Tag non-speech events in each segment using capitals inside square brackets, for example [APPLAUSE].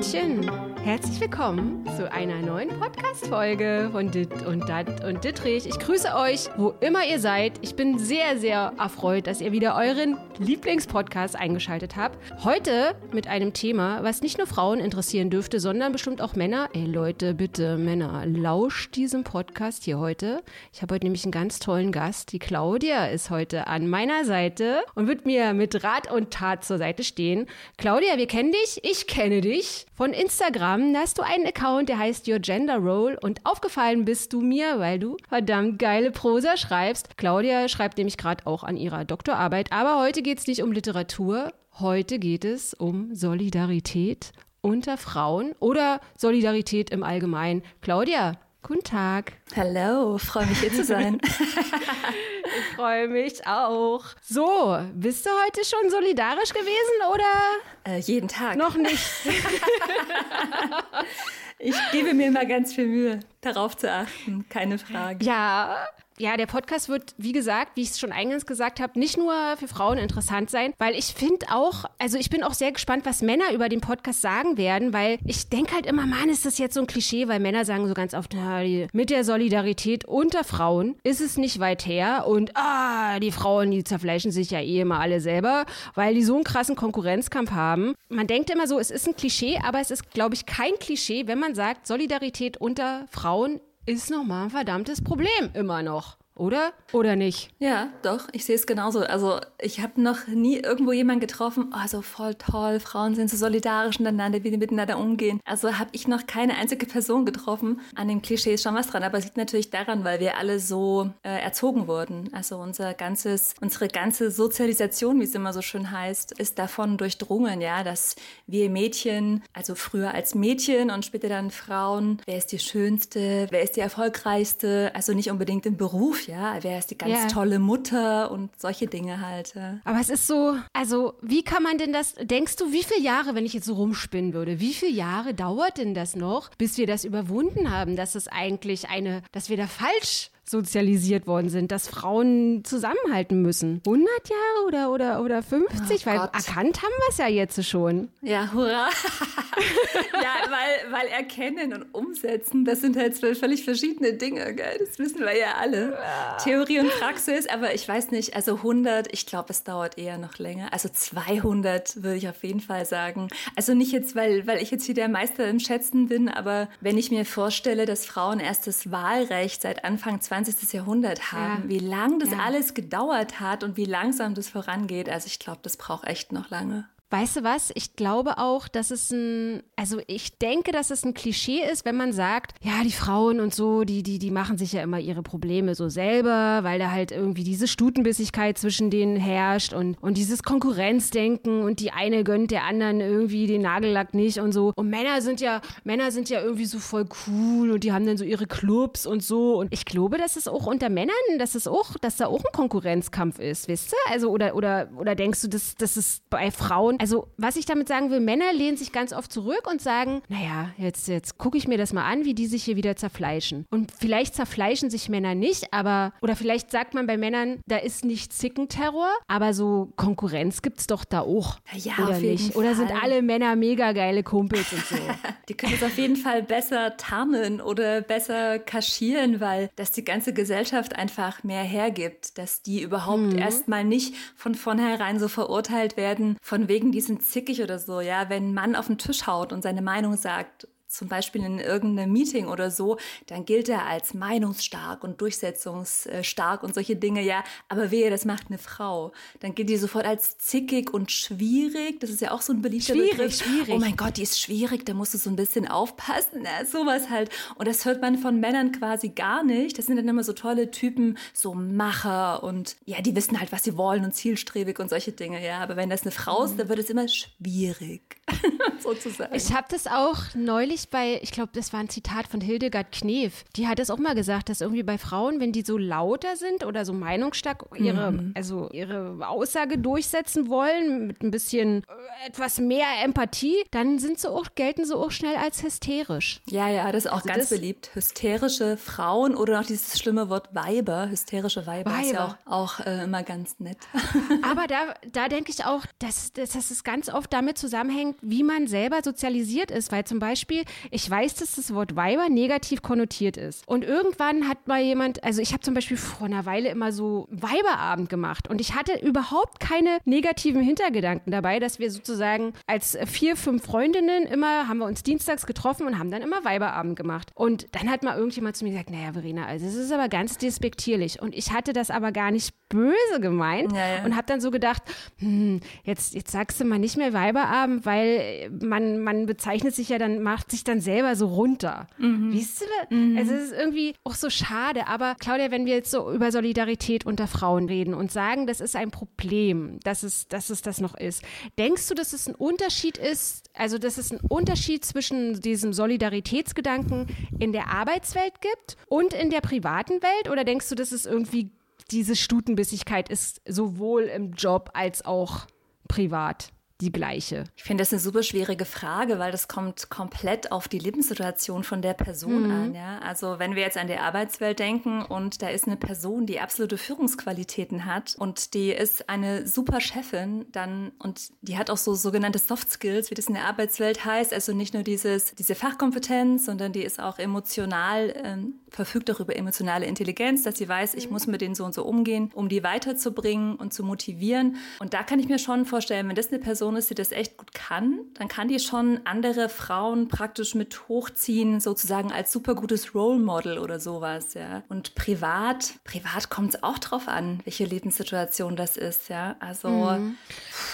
Hallöchen! Herzlich willkommen zu einer neuen Podcast-Folge von Dit und Dat und Dittrich. Ich grüße euch, wo immer ihr seid. Ich bin sehr, sehr erfreut, dass ihr wieder euren Lieblingspodcast eingeschaltet habt. Heute mit einem Thema, was nicht nur Frauen interessieren dürfte, sondern bestimmt auch Männer. Ey Leute, bitte Männer, lauscht diesem Podcast hier heute. Ich habe heute nämlich einen ganz tollen Gast. Die Claudia ist heute an meiner Seite und wird mir mit Rat und Tat zur Seite stehen. Claudia, wir kennen dich, ich kenne dich von Instagram. Da hast du einen Account, der heißt Your Gender Role und aufgefallen bist du mir, weil du verdammt geile Prosa schreibst. Claudia schreibt nämlich gerade auch an ihrer Doktorarbeit, aber heute geht es nicht um Literatur, heute geht es um Solidarität unter Frauen oder Solidarität im Allgemeinen. Claudia, guten Tag. Hallo, freue mich hier zu sein. [LAUGHS] ich freue mich auch. So, bist du heute schon solidarisch gewesen oder? Äh, jeden Tag. Noch nicht. [LAUGHS] ich gebe mir immer ganz viel Mühe, darauf zu achten, keine Frage. Ja, ja, der Podcast wird, wie gesagt, wie ich es schon eingangs gesagt habe, nicht nur für Frauen interessant sein, weil ich finde auch, also ich bin auch sehr gespannt, was Männer über den Podcast sagen werden, weil ich denke halt immer, Mann, ist das jetzt so ein Klischee, weil Männer sagen so ganz oft, na, die, mit der Solidarität unter Frauen ist es nicht weit her und ah, die Frauen, die zerfleischen sich ja eh immer alle selber, weil die so einen krassen Konkurrenzkampf haben. Man denkt immer so, es ist ein Klischee, aber es ist, glaube ich, kein Klischee, wenn man sagt, Solidarität unter Frauen ist nochmal ein verdammtes Problem immer noch oder? Oder nicht? Ja, doch, ich sehe es genauso. Also ich habe noch nie irgendwo jemanden getroffen, oh, so voll toll, Frauen sind so solidarisch miteinander, wie die miteinander umgehen. Also habe ich noch keine einzige Person getroffen. An dem Klischee ist schon was dran, aber es liegt natürlich daran, weil wir alle so äh, erzogen wurden. Also unser ganzes, unsere ganze Sozialisation, wie es immer so schön heißt, ist davon durchdrungen, ja, dass wir Mädchen, also früher als Mädchen und später dann Frauen, wer ist die schönste, wer ist die erfolgreichste, also nicht unbedingt im Beruf, ja, wer ist die ganz ja. tolle Mutter und solche Dinge halt. Ja. Aber es ist so, also wie kann man denn das, denkst du, wie viele Jahre, wenn ich jetzt so rumspinnen würde, wie viele Jahre dauert denn das noch, bis wir das überwunden haben, dass es eigentlich eine, dass wir da falsch sozialisiert worden sind, dass Frauen zusammenhalten müssen. 100 Jahre oder, oder, oder 50? Oh weil Gott. erkannt haben wir es ja jetzt schon. Ja, hurra. [LAUGHS] ja, weil, weil erkennen und umsetzen, das sind halt völlig verschiedene Dinge, gell? Das wissen wir ja alle. Ja. Theorie und Praxis, aber ich weiß nicht, also 100, ich glaube, es dauert eher noch länger. Also 200 würde ich auf jeden Fall sagen. Also nicht jetzt, weil, weil ich jetzt hier der Meister im Schätzen bin, aber wenn ich mir vorstelle, dass Frauen erst das Wahlrecht seit Anfang 20 20. Jahrhundert haben, ja. wie lang das ja. alles gedauert hat und wie langsam das vorangeht. Also ich glaube, das braucht echt noch lange. Weißt du was? Ich glaube auch, dass es ein, also ich denke, dass es ein Klischee ist, wenn man sagt, ja, die Frauen und so, die, die, die machen sich ja immer ihre Probleme so selber, weil da halt irgendwie diese Stutenbissigkeit zwischen denen herrscht und, und dieses Konkurrenzdenken und die eine gönnt der anderen irgendwie den Nagellack nicht und so. Und Männer sind ja, Männer sind ja irgendwie so voll cool und die haben dann so ihre Clubs und so. Und ich glaube, dass es auch unter Männern, dass es auch, dass da auch ein Konkurrenzkampf ist, wisst ihr? Also, oder, oder, oder denkst du, dass, dass es bei Frauen also, was ich damit sagen will, Männer lehnen sich ganz oft zurück und sagen, naja, jetzt, jetzt gucke ich mir das mal an, wie die sich hier wieder zerfleischen. Und vielleicht zerfleischen sich Männer nicht, aber, oder vielleicht sagt man bei Männern, da ist nicht Zickenterror, aber so Konkurrenz gibt es doch da auch. Ja, oder auf nicht? Oder sind alle Männer mega geile Kumpels und so? [LAUGHS] die können es auf jeden Fall besser tarnen oder besser kaschieren, weil das die ganze Gesellschaft einfach mehr hergibt, dass die überhaupt mhm. erstmal nicht von vornherein so verurteilt werden, von wegen die sind zickig oder so, ja, wenn ein Mann auf den Tisch haut und seine Meinung sagt zum Beispiel in irgendeinem Meeting oder so, dann gilt er als meinungsstark und durchsetzungsstark und solche Dinge, ja. Aber wehe, das macht eine Frau. Dann gilt die sofort als zickig und schwierig. Das ist ja auch so ein beliebter schwierig, Begriff. Schwierig, Oh mein Gott, die ist schwierig, da musst du so ein bisschen aufpassen. Ja, sowas halt. Und das hört man von Männern quasi gar nicht. Das sind dann immer so tolle Typen, so Macher und ja, die wissen halt, was sie wollen und zielstrebig und solche Dinge, ja. Aber wenn das eine Frau ist, dann wird es immer schwierig, [LAUGHS] sozusagen. Ich habe das auch neulich neulich bei, ich glaube, das war ein Zitat von Hildegard Knef. Die hat es auch mal gesagt, dass irgendwie bei Frauen, wenn die so lauter sind oder so meinungsstark ihre, mhm. also ihre Aussage durchsetzen wollen, mit ein bisschen äh, etwas mehr Empathie, dann sind sie auch, gelten sie auch schnell als hysterisch. Ja, ja, das ist auch also ganz beliebt. Hysterische Frauen oder noch dieses schlimme Wort Weiber, hysterische Weiber, Weiber. ist ja auch, auch äh, immer ganz nett. [LAUGHS] Aber da, [LAUGHS] da denke ich auch, dass, dass, dass es ganz oft damit zusammenhängt, wie man selber sozialisiert ist. Weil zum Beispiel, ich weiß, dass das Wort Weiber negativ konnotiert ist. Und irgendwann hat mal jemand, also ich habe zum Beispiel vor einer Weile immer so Weiberabend gemacht und ich hatte überhaupt keine negativen Hintergedanken dabei, dass wir sozusagen als vier, fünf Freundinnen immer, haben wir uns dienstags getroffen und haben dann immer Weiberabend gemacht. Und dann hat mal irgendjemand zu mir gesagt, naja, Verena, also es ist aber ganz despektierlich. Und ich hatte das aber gar nicht böse gemeint ja, ja. und habe dann so gedacht, hm, jetzt, jetzt sagst du mal nicht mehr Weiberabend, weil man, man bezeichnet sich ja dann, macht sich dann selber so runter. Mhm. Weißt du? Mhm. Also es ist irgendwie auch so schade. Aber Claudia, wenn wir jetzt so über Solidarität unter Frauen reden und sagen, das ist ein Problem, dass es, dass es das noch ist, denkst du, dass es ein Unterschied ist, also dass es einen Unterschied zwischen diesem Solidaritätsgedanken in der Arbeitswelt gibt und in der privaten Welt? Oder denkst du, dass es irgendwie diese Stutenbissigkeit ist sowohl im Job als auch privat die gleiche? Ich finde das eine super schwierige Frage, weil das kommt komplett auf die Lebenssituation von der Person mhm. an. Ja? Also wenn wir jetzt an die Arbeitswelt denken und da ist eine Person, die absolute Führungsqualitäten hat und die ist eine super Chefin, dann und die hat auch so sogenannte Soft Skills, wie das in der Arbeitswelt heißt. Also nicht nur dieses diese Fachkompetenz, sondern die ist auch emotional ähm, verfügt auch über emotionale Intelligenz, dass sie weiß, ich mhm. muss mit denen so und so umgehen, um die weiterzubringen und zu motivieren. Und da kann ich mir schon vorstellen, wenn das eine Person ist, die das echt gut kann, dann kann die schon andere Frauen praktisch mit hochziehen, sozusagen als super gutes Role Model oder sowas, ja. Und privat, privat kommt es auch drauf an, welche Lebenssituation das ist, ja. Also. Mhm.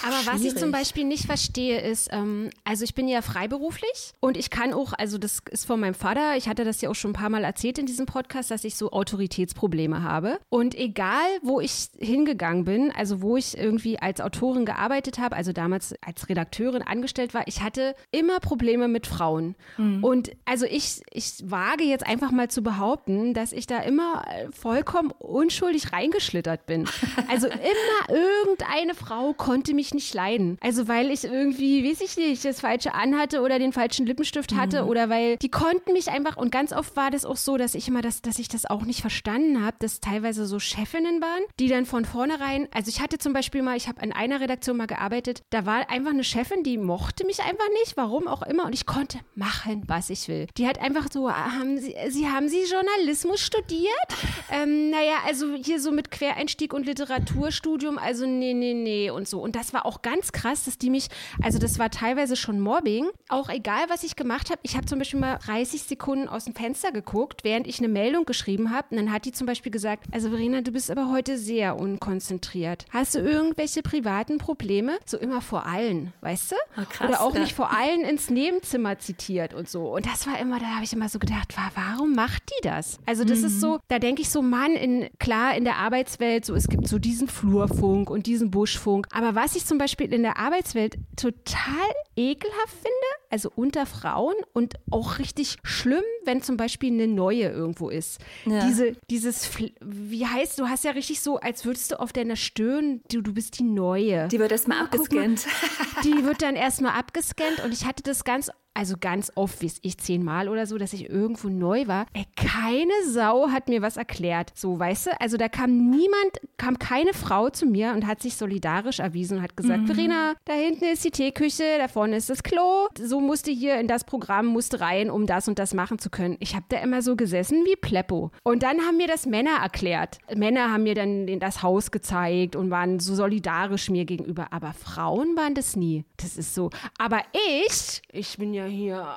Aber schwierig. was ich zum Beispiel nicht verstehe, ist, ähm, also ich bin ja freiberuflich und ich kann auch, also das ist von meinem Vater, ich hatte das ja auch schon ein paar Mal erzählt in diesem Podcast, dass ich so Autoritätsprobleme habe. Und egal, wo ich hingegangen bin, also wo ich irgendwie als Autorin gearbeitet habe, also damals als Redakteurin angestellt war, ich hatte immer Probleme mit Frauen. Mhm. Und also ich, ich wage jetzt einfach mal zu behaupten, dass ich da immer vollkommen unschuldig reingeschlittert bin. [LAUGHS] Also immer irgendeine Frau konnte mich nicht leiden. Also weil ich irgendwie, weiß ich nicht, das Falsche anhatte oder den falschen Lippenstift hatte mhm. oder weil die konnten mich einfach und ganz oft war das auch so, dass ich immer, das, dass ich das auch nicht verstanden habe, dass teilweise so Chefinnen waren, die dann von vornherein, also ich hatte zum Beispiel mal, ich habe in einer Redaktion mal gearbeitet, da war einfach eine Chefin, die mochte mich einfach nicht, warum auch immer, und ich konnte machen, was ich will. Die hat einfach so, haben Sie, Sie haben Sie Journalismus studiert? [LAUGHS] ähm, naja, also hier so mit Quereinstieg und Literaturstudium, also nee, nee, nee und so. Und das war auch ganz krass, dass die mich, also das war teilweise schon Mobbing, auch egal, was ich gemacht habe. Ich habe zum Beispiel mal 30 Sekunden aus dem Fenster geguckt, während ich eine Meldung geschrieben habe. Und dann hat die zum Beispiel gesagt, also Verena, du bist aber heute sehr unkonzentriert. Hast du irgendwelche privaten Probleme? So immer vor allen, weißt du? Oh, krass, Oder auch ja. nicht vor allen ins Nebenzimmer zitiert und so. Und das war immer, da habe ich immer so gedacht, warum macht die das? Also das mhm. ist so, da denke ich so, Mann, in, klar, in der Arbeitswelt, so es gibt so diesen Flurfunk und diesen Buschfunk. Aber was ich zum Beispiel in der Arbeitswelt total ekelhaft finde, also unter Frauen und auch richtig schlimm, wenn zum Beispiel eine neue irgendwo ist. Ja. Diese, dieses, wie heißt, du hast ja richtig so, als würdest du auf deiner Stirn, du, du bist die Neue. Die wird erstmal abgescannt. Mal, die [LAUGHS] wird dann erstmal abgescannt und ich hatte das ganz also ganz oft, wie ich zehnmal oder so, dass ich irgendwo neu war. Ey, keine Sau hat mir was erklärt. So, weißt du? Also da kam niemand, kam keine Frau zu mir und hat sich solidarisch erwiesen und hat gesagt, mhm. Verena, da hinten ist die Teeküche, da vorne ist das Klo. So musste hier in das Programm, musste rein, um das und das machen zu können. Ich habe da immer so gesessen wie Pleppo. Und dann haben mir das Männer erklärt. Männer haben mir dann das Haus gezeigt und waren so solidarisch mir gegenüber. Aber Frauen waren das nie. Das ist so. Aber ich, ich bin ja hier,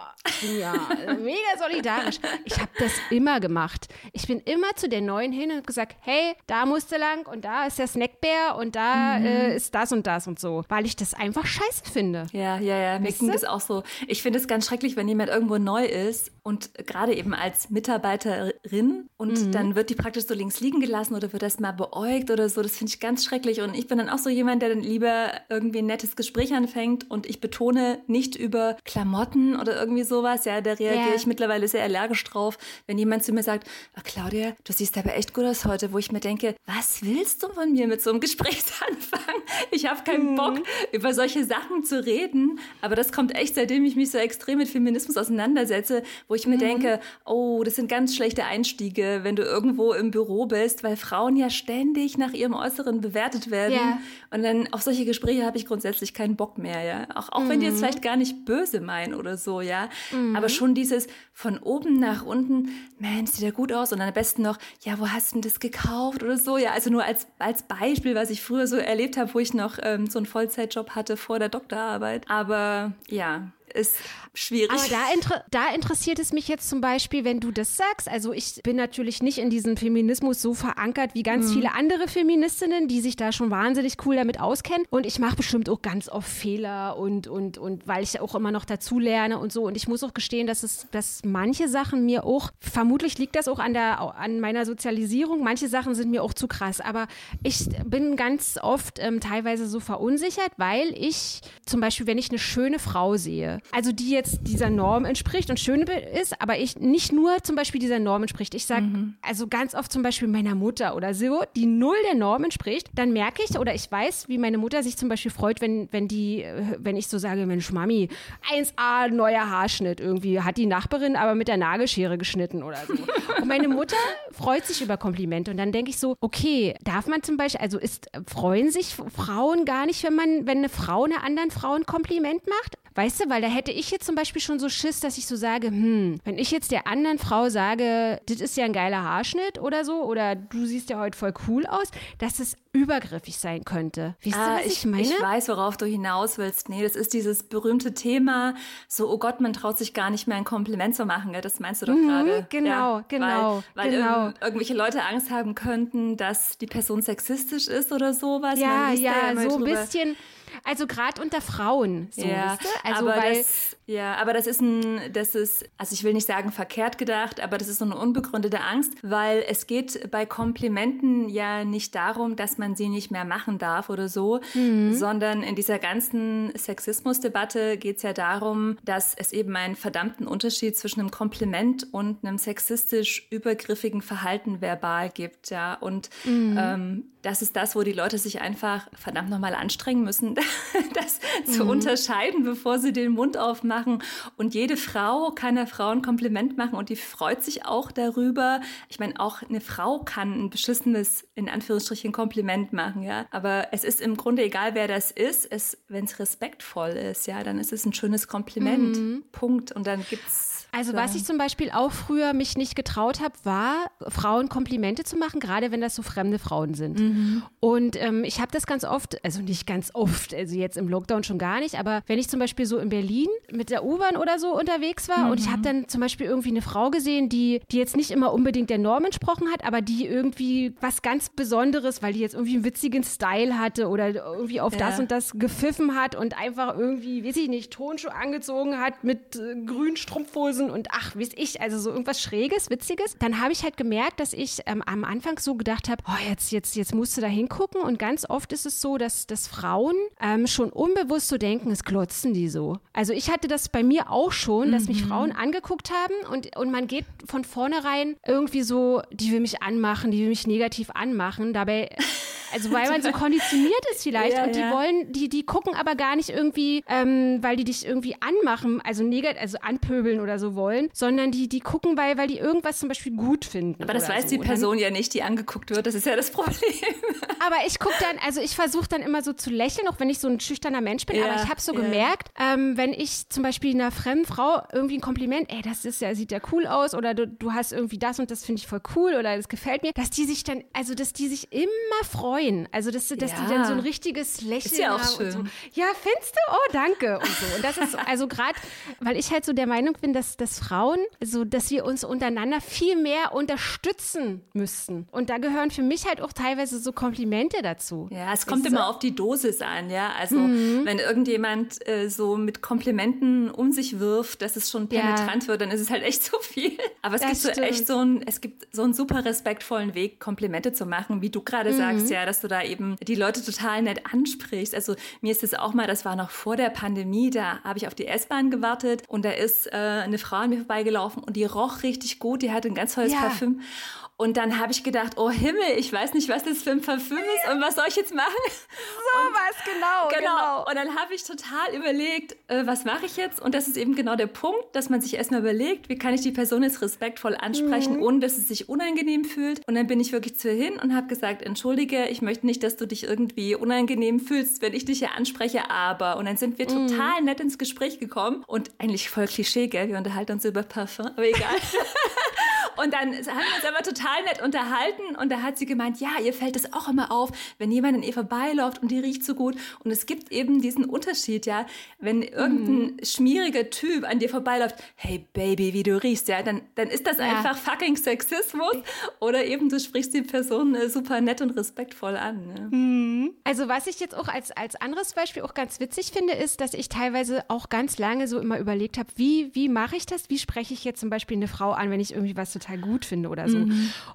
ja [LAUGHS] mega solidarisch. Ich habe das immer gemacht. Ich bin immer zu der Neuen hin und gesagt, hey, da musst du lang und da ist der Snackbär und da mhm. äh, ist das und das und so, weil ich das einfach scheiße finde. Ja, ja, ja, mir ging das auch so. Ich finde es ganz schrecklich, wenn jemand irgendwo neu ist und gerade eben als Mitarbeiterin und mhm. dann wird die praktisch so links liegen gelassen oder wird erst mal beäugt oder so. Das finde ich ganz schrecklich und ich bin dann auch so jemand, der dann lieber irgendwie ein nettes Gespräch anfängt und ich betone nicht über Klamotten oder irgendwie sowas. Ja, da reagiere yeah. ich mittlerweile sehr allergisch drauf, wenn jemand zu mir sagt, oh, Claudia, du siehst aber echt gut aus heute, wo ich mir denke, was willst du von mir mit so einem [LAUGHS] Gesprächsanfang? Ich habe keinen mhm. Bock, über solche Sachen zu reden, aber das kommt echt, seitdem ich mich so extrem mit Feminismus auseinandersetze, wo ich mir mhm. denke, oh, das sind ganz schlechte Einstiege, wenn du irgendwo im Büro bist, weil Frauen ja ständig nach ihrem Äußeren bewertet werden. Yeah. Und dann auf solche Gespräche habe ich grundsätzlich keinen Bock mehr, ja. Auch, auch mhm. wenn die jetzt mhm. vielleicht gar nicht böse meinen oder so, ja. Mhm. Aber schon dieses von oben nach unten, Mensch, sieht ja gut aus. Und dann am besten noch, ja, wo hast du denn das gekauft oder so? Ja, also nur als, als Beispiel, was ich früher so erlebt habe, wo ich noch ähm, so einen Vollzeitjob hatte vor der Doktorarbeit. Aber ja, ist schwierig. Aber da, inter da interessiert es mich jetzt zum Beispiel, wenn du das sagst. Also ich bin natürlich nicht in diesem Feminismus so verankert wie ganz mhm. viele andere Feministinnen, die sich da schon wahnsinnig cool damit auskennen. Und ich mache bestimmt auch ganz oft Fehler und, und, und weil ich auch immer noch dazu lerne und so. Und ich muss auch gestehen, dass es, dass manche Sachen mir auch, vermutlich liegt das auch an der, an meiner Sozialisierung, manche Sachen sind mir auch zu krass. Aber ich bin ganz oft ähm, teilweise so verunsichert, weil ich zum Beispiel, wenn ich eine schöne Frau sehe, also die jetzt dieser Norm entspricht und schön ist, aber ich nicht nur zum Beispiel dieser Norm entspricht. Ich sage mhm. also ganz oft zum Beispiel meiner Mutter oder so, die null der Norm entspricht, dann merke ich oder ich weiß, wie meine Mutter sich zum Beispiel freut, wenn, wenn die, wenn ich so sage, Mensch, Mami, 1A, neuer Haarschnitt irgendwie, hat die Nachbarin aber mit der Nagelschere geschnitten oder so. Und meine Mutter freut sich über Komplimente und dann denke ich so, okay, darf man zum Beispiel, also ist, freuen sich Frauen gar nicht, wenn man, wenn eine Frau einer anderen Frau ein Kompliment macht? Weißt du, weil da hätte ich jetzt zum Beispiel schon so Schiss, dass ich so sage, hm, wenn ich jetzt der anderen Frau sage, das ist ja ein geiler Haarschnitt oder so, oder du siehst ja heute voll cool aus, dass es übergriffig sein könnte. Weißt ah, du, was ich, ich, meine? Ich weiß, worauf du hinaus willst. Nee, das ist dieses berühmte Thema, so, oh Gott, man traut sich gar nicht mehr ein Kompliment zu machen. Das meinst du doch mhm, gerade. Genau, ja, genau. Weil, weil genau. Irg irgendwelche Leute Angst haben könnten, dass die Person sexistisch ist oder sowas. Ja, ja, ja so ein bisschen also gerade unter Frauen. So, ja, also aber weil das, ja, aber das ist ein, das ist, also ich will nicht sagen verkehrt gedacht, aber das ist so eine unbegründete Angst, weil es geht bei Komplimenten ja nicht darum, dass man sie nicht mehr machen darf oder so, mhm. sondern in dieser ganzen Sexismusdebatte geht es ja darum, dass es eben einen verdammten Unterschied zwischen einem Kompliment und einem sexistisch übergriffigen Verhalten verbal gibt, ja. Und mhm. ähm, das ist das, wo die Leute sich einfach verdammt nochmal anstrengen müssen, [LAUGHS] das mhm. zu unterscheiden, bevor sie den Mund aufmachen. Und jede Frau kann einer Frau ein Kompliment machen und die freut sich auch darüber. Ich meine, auch eine Frau kann ein beschissenes, in Anführungsstrichen, Kompliment machen, ja. Aber es ist im Grunde egal, wer das ist. wenn es respektvoll ist, ja, dann ist es ein schönes Kompliment. Mhm. Punkt. Und dann gibt's also was ich zum Beispiel auch früher mich nicht getraut habe, war, Frauen Komplimente zu machen, gerade wenn das so fremde Frauen sind. Mhm. Und ähm, ich habe das ganz oft, also nicht ganz oft, also jetzt im Lockdown schon gar nicht, aber wenn ich zum Beispiel so in Berlin mit der U-Bahn oder so unterwegs war mhm. und ich habe dann zum Beispiel irgendwie eine Frau gesehen, die, die jetzt nicht immer unbedingt der Norm entsprochen hat, aber die irgendwie was ganz Besonderes, weil die jetzt irgendwie einen witzigen Style hatte oder irgendwie auf ja. das und das gepfiffen hat und einfach irgendwie, weiß ich nicht, Tonschuhe angezogen hat mit äh, grünen Strumpfhosen Hosen und ach, wie ich, also so irgendwas Schräges, Witziges. Dann habe ich halt gemerkt, dass ich ähm, am Anfang so gedacht habe, oh, jetzt, jetzt, jetzt musst du da hingucken. Und ganz oft ist es so, dass, dass Frauen ähm, schon unbewusst so denken, es glotzen die so. Also ich hatte das bei mir auch schon, dass mich mhm. Frauen angeguckt haben und, und man geht von vornherein irgendwie so, die will mich anmachen, die will mich negativ anmachen. Dabei [LAUGHS] also weil man so konditioniert ist vielleicht ja, und die ja. wollen, die, die gucken aber gar nicht irgendwie, ähm, weil die dich irgendwie anmachen, also negativ, also anpöbeln oder so wollen, sondern die, die gucken, weil, weil die irgendwas zum Beispiel gut finden. Aber das weiß so. die Person ja nicht, die angeguckt wird, das ist ja das Problem. [LAUGHS] aber ich gucke dann, also ich versuche dann immer so zu lächeln, auch wenn ich so ein schüchterner Mensch bin, ja, aber ich habe so gemerkt, ähm, wenn ich zum Beispiel einer fremden Frau irgendwie ein Kompliment, ey, das ist ja, sieht ja cool aus oder du, du hast irgendwie das und das finde ich voll cool oder das gefällt mir, dass die sich dann, also dass die sich immer freuen, freuen. Also, dass, dass Ja. die dann so ein richtiges Lächeln Ist ja auch haben. Und so. schön. Ja, findest du? Oh, danke. Und so. Und das ist [LAUGHS] also gerade, weil ich halt so der Meinung bin, dass, dass Frauen, so dass wir uns untereinander viel mehr unterstützen müssten. Und da gehören für mich halt auch teilweise so Komplimente dazu. Ja, es kommt immer auf die Dosis an, ja. Also Mhm. wenn irgendjemand äh, so mit Komplimenten um sich wirft, dass es schon Ja. penetrant wird, dann ist es halt echt zu viel. Aber es Das gibt so stimmt. echt so ein, es gibt so einen super respektvollen Weg, Komplimente zu machen, wie du gerade Mhm. sagst, ja, dass du da eben die Leute total nett ansprichst. Also mir ist es auch mal, das war noch vor der Pandemie, da habe ich auf die S-Bahn gewartet und da ist äh, eine Frau an mir vorbeigelaufen und die roch richtig gut, die hatte ein ganz tolles Ja. Parfüm. Und dann habe ich gedacht, oh Himmel, ich weiß nicht, was das für ein Parfüm ist und was soll ich jetzt machen? [LAUGHS] So was, genau, Genau. Und dann habe ich total überlegt, äh, was mache ich jetzt? Und das ist eben genau der Punkt, dass man sich erstmal überlegt, wie kann ich die Person jetzt respektvoll ansprechen, Mhm. ohne dass es sich unangenehm fühlt. Und dann bin ich wirklich zu ihr hin und habe gesagt, entschuldige, ich möchte nicht, dass du dich irgendwie unangenehm fühlst, wenn ich dich hier anspreche, aber. Und dann sind wir Mhm. total nett ins Gespräch gekommen und eigentlich voll Klischee, gell? Wir unterhalten uns über Parfum, aber egal. [LAUGHS] [LAUGHS] Und dann haben wir uns aber total nett unterhalten und da hat sie gemeint, ja, ihr fällt es auch immer auf, wenn jemand an ihr vorbeiläuft und die riecht so gut. Und es gibt eben diesen Unterschied, ja, wenn irgendein schmieriger Typ an dir vorbeiläuft, hey Baby, wie du riechst, ja, dann, dann ist das Ja. einfach fucking Sexismus. Oder eben du sprichst die Person äh, super nett und respektvoll an. Ne? Also was ich jetzt auch als, als anderes Beispiel auch ganz witzig finde, ist, dass ich teilweise auch ganz lange so immer überlegt habe, wie, wie mache ich das? Wie spreche ich jetzt zum Beispiel eine Frau an, wenn ich irgendwie was total gut finde oder so.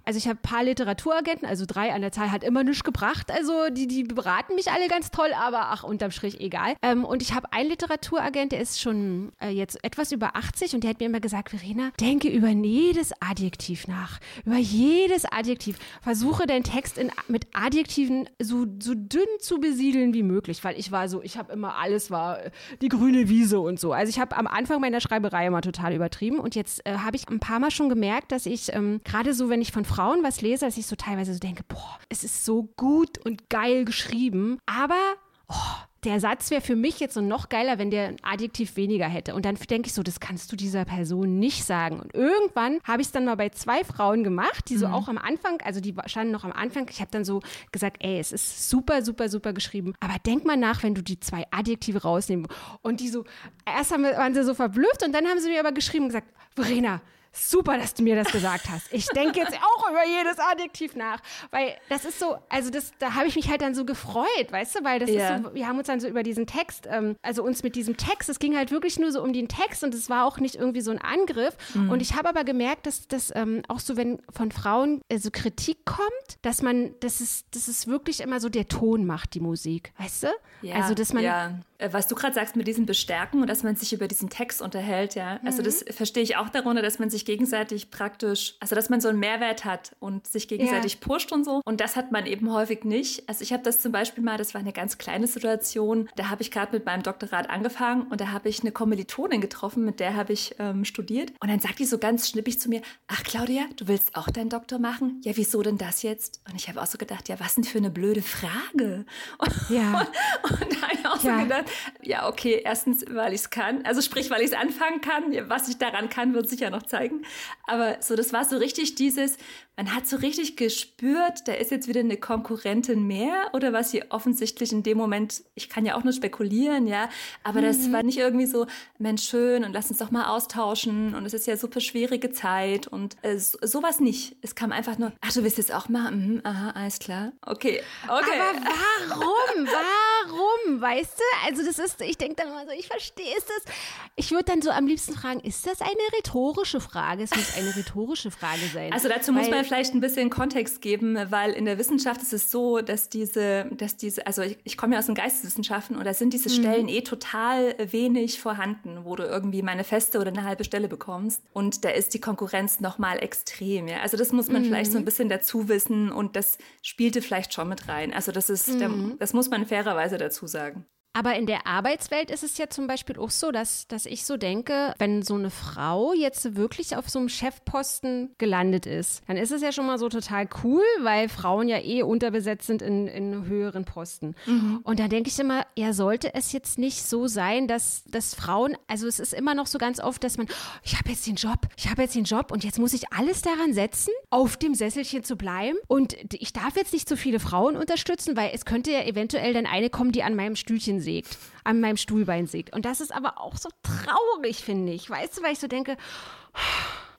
Also ich habe ein paar Literaturagenten, also drei an der Zahl, hat immer nichts gebracht. Also die, die beraten mich alle ganz toll, aber ach, unterm Strich egal. Ähm, und ich habe einen Literaturagent, der ist schon äh, jetzt etwas über 80 und der hat mir immer gesagt, Verena, denke über jedes Adjektiv nach. Über jedes Adjektiv. Versuche deinen Text in, mit Adjektiven so, so dünn zu besiedeln wie möglich, weil ich war so, ich habe immer alles war äh, die grüne Wiese und so. Also ich habe am Anfang meiner Schreiberei immer total übertrieben und jetzt äh, habe ich ein paar Mal schon gemerkt, dass ich ähm, gerade so, wenn ich von Frauen was lese, dass ich so teilweise so denke, boah, es ist so gut und geil geschrieben, aber oh, der Satz wäre für mich jetzt so noch geiler, wenn der ein Adjektiv weniger hätte. Und dann denke ich so, das kannst du dieser Person nicht sagen. Und irgendwann habe ich es dann mal bei zwei Frauen gemacht, die so auch am Anfang, also die standen noch am Anfang, ich habe dann so gesagt, ey, es ist super, super, super geschrieben. Aber denk mal nach, wenn du die zwei Adjektive rausnehmen. Und die so, erst haben, waren sie so verblüfft und dann haben sie mir aber geschrieben und gesagt, Verena, Super, dass du mir das gesagt hast. Ich denke jetzt auch über jedes Adjektiv nach, weil das ist so, also das, da habe ich mich halt dann so gefreut, weißt du, weil das Ja. ist so, wir haben uns dann so über diesen Text, ähm, also uns mit diesem Text, es ging halt wirklich nur so um den Text und es war auch nicht irgendwie so ein Angriff. Und ich habe aber gemerkt, dass das ähm, auch so, wenn von Frauen äh, so Kritik kommt, dass man, das ist, das ist wirklich immer so der Ton macht die Musik, weißt du? also dass man ja. Äh, Was du gerade sagst mit diesem Bestärken und dass man sich über diesen Text unterhält, ja. Also das Mhm. verstehe ich auch darunter, dass man sich gegenseitig praktisch, also dass man so einen Mehrwert hat und sich gegenseitig pusht und so. Und das hat man eben häufig nicht. Also ich habe das zum Beispiel mal, das war eine ganz kleine Situation, da habe ich gerade mit meinem Doktorat angefangen und da habe ich eine Kommilitonin getroffen, mit der habe ich ähm, studiert. Und dann sagt die so ganz schnippig zu mir, ach Claudia, du willst auch deinen Doktor machen? Ja, wieso denn das jetzt? Und ich habe auch so gedacht, ja, was denn für eine blöde Frage? Ja. [LAUGHS] Und da habe ich auch Ja. so gedacht, ja, okay, erstens, weil ich es kann. Also sprich, weil ich es anfangen kann. Was ich daran kann, wird sich ja noch zeigen. Aber so, das war so richtig dieses, man hat so richtig gespürt, da ist jetzt wieder eine Konkurrentin mehr oder was sie offensichtlich in dem Moment, ich kann ja auch nur spekulieren, ja, aber das war nicht irgendwie so, Mensch, schön und lass uns doch mal austauschen und es ist ja super schwierige Zeit und äh, so, sowas nicht. Es kam einfach nur, ach, du willst jetzt auch mal, mhm, aha, alles klar. Okay, okay. Aber warum? Warum? Weißt du? Also das ist, ich denke dann immer so, ich verstehe es das. Ich würde dann so am liebsten fragen, ist das eine rhetorische Frage? Es muss eine rhetorische Frage sein. Also dazu muss Weil- man vielleicht ein bisschen Kontext geben, weil in der Wissenschaft ist es so, dass diese, dass diese, also ich, ich komme ja aus den Geisteswissenschaften und da sind diese Stellen eh total wenig vorhanden, wo du irgendwie mal eine feste oder eine halbe Stelle bekommst. Und da ist die Konkurrenz nochmal extrem, ja. Also das muss man vielleicht so ein bisschen dazu wissen und das spielte vielleicht schon mit rein. Also das ist, da, das muss man fairerweise dazu sagen. Aber in der Arbeitswelt ist es ja zum Beispiel auch so, dass, dass ich so denke, wenn so eine Frau jetzt wirklich auf so einem Chefposten gelandet ist, dann ist es ja schon mal so total cool, weil Frauen ja eh unterbesetzt sind in, in höheren Posten. Mhm. Und da denke ich immer, ja, sollte es jetzt nicht so sein, dass, dass Frauen, also es ist immer noch so ganz oft, dass man, ich habe jetzt den Job, ich habe jetzt den Job und jetzt muss ich alles daran setzen, auf dem Sesselchen zu bleiben. Und ich darf jetzt nicht so viele Frauen unterstützen, weil es könnte ja eventuell dann eine kommen, die an meinem Stühlchen sägt, an meinem Stuhlbein sägt. Und das ist aber auch so traurig, finde ich. Weißt du, weil ich so denke,